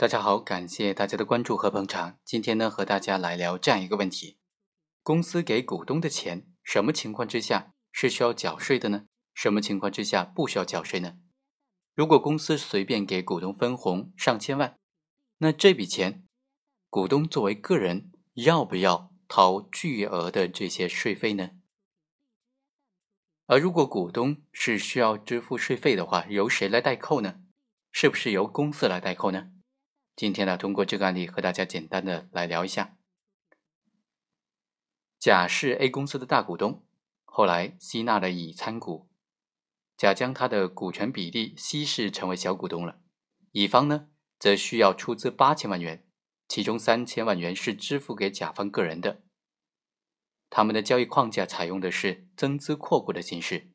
大家好，感谢大家的关注和捧场。今天呢，和大家来聊这样一个问题：公司给股东的钱，什么情况之下是需要缴税的呢？什么情况之下不需要缴税呢？如果公司随便给股东分红上千万，那这笔钱，股东作为个人要不要掏巨额的这些税费呢？而如果股东是需要支付税费的话，由谁来代扣呢？是不是由公司来代扣呢？今天呢，通过这个案例和大家简单的来聊一下。甲是 A 公司的大股东，后来吸纳了乙参股，甲将他的股权比例稀释成为小股东了。乙方呢，则需要出资八千万元，其中三千万元是支付给甲方个人的。他们的交易框架采用的是增资扩股的形式，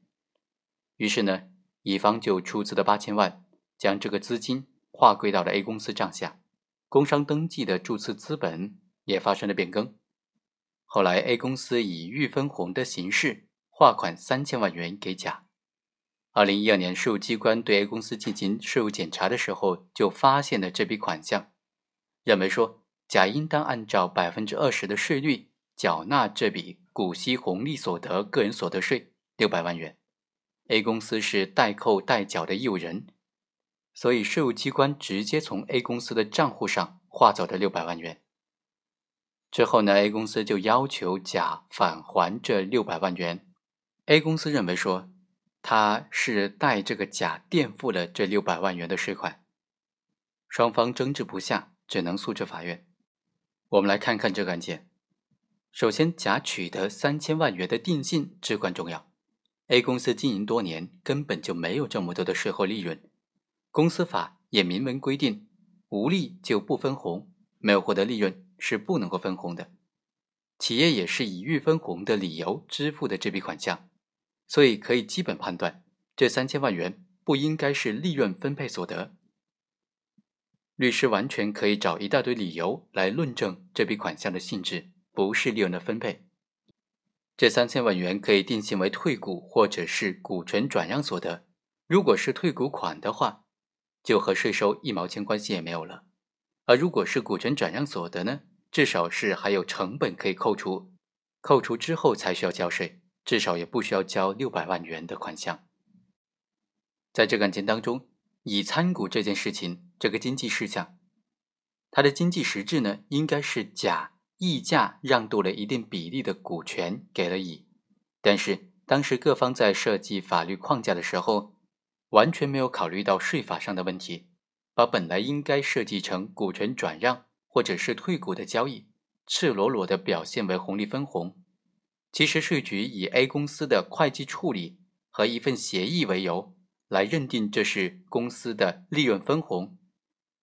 于是呢，乙方就出资了八千万，将这个资金。划归到了 A 公司账下，工商登记的注册资本也发生了变更。后来 A 公司以预分红的形式划款三千万元给甲。二零一二年税务机关对 A 公司进行税务检查的时候，就发现了这笔款项，认为说甲应当按照百分之二十的税率缴纳这笔股息红利所得个人所得税六百万元，A 公司是代扣代缴的义务人。所以，税务机关直接从 A 公司的账户上划走了六百万元。之后呢，A 公司就要求甲返还这六百万元。A 公司认为说，他是代这个甲垫付了这六百万元的税款。双方争执不下，只能诉至法院。我们来看看这个案件。首先，甲取得三千万元的定金至关重要。A 公司经营多年，根本就没有这么多的税后利润。公司法也明文规定，无利就不分红，没有获得利润是不能够分红的。企业也是以预分红的理由支付的这笔款项，所以可以基本判断，这三千万元不应该是利润分配所得。律师完全可以找一大堆理由来论证这笔款项的性质不是利润的分配。这三千万元可以定性为退股或者是股权转让所得。如果是退股款的话，就和税收一毛钱关系也没有了，而如果是股权转让所得呢，至少是还有成本可以扣除，扣除之后才需要交税，至少也不需要交六百万元的款项。在这个案件当中，乙参股这件事情，这个经济事项，它的经济实质呢，应该是甲溢价让渡了一定比例的股权给了乙，但是当时各方在设计法律框架的时候。完全没有考虑到税法上的问题，把本来应该设计成股权转让或者是退股的交易，赤裸裸的表现为红利分红。其实税局以 A 公司的会计处理和一份协议为由来认定这是公司的利润分红，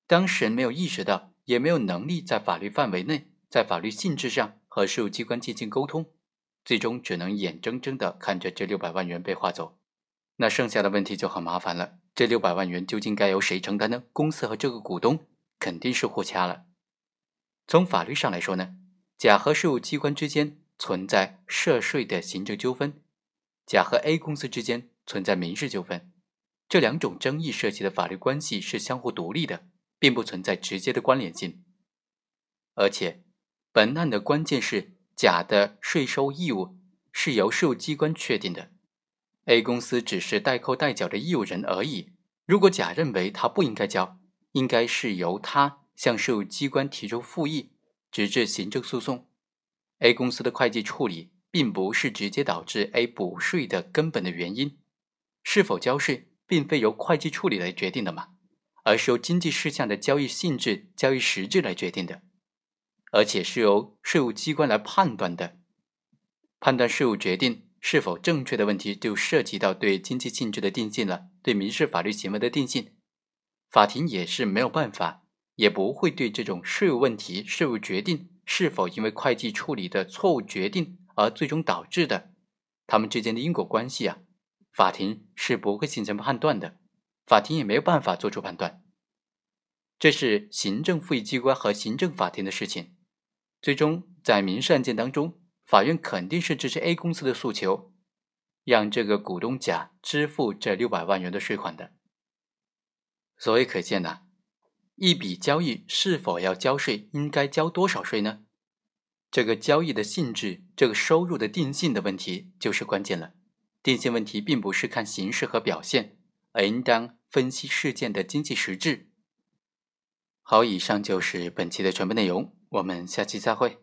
当事人没有意识到，也没有能力在法律范围内，在法律性质上和税务机关进行沟通，最终只能眼睁睁的看着这六百万元被划走。那剩下的问题就很麻烦了，这六百万元究竟该由谁承担呢？公司和这个股东肯定是互掐了。从法律上来说呢，甲和税务机关之间存在涉税的行政纠纷，甲和 A 公司之间存在民事纠纷，这两种争议涉及的法律关系是相互独立的，并不存在直接的关联性。而且，本案的关键是甲的税收义务是由税务机关确定的。A 公司只是代扣代缴的义务人而已。如果甲认为他不应该交，应该是由他向税务机关提出复议，直至行政诉讼。A 公司的会计处理并不是直接导致 A 补税的根本的原因。是否交税，并非由会计处理来决定的嘛，而是由经济事项的交易性质、交易实质来决定的，而且是由税务机关来判断的。判断税务决定。是否正确的问题，就涉及到对经济性质的定性了，对民事法律行为的定性。法庭也是没有办法，也不会对这种税务问题、税务决定是否因为会计处理的错误决定而最终导致的，他们之间的因果关系啊，法庭是不会形成判断的，法庭也没有办法做出判断。这是行政复议机关和行政法庭的事情，最终在民事案件当中。法院肯定是支持 A 公司的诉求，让这个股东甲支付这六百万元的税款的。所以可见呐，一笔交易是否要交税，应该交多少税呢？这个交易的性质，这个收入的定性的问题就是关键了。定性问题并不是看形式和表现，而应当分析事件的经济实质。好，以上就是本期的全部内容，我们下期再会。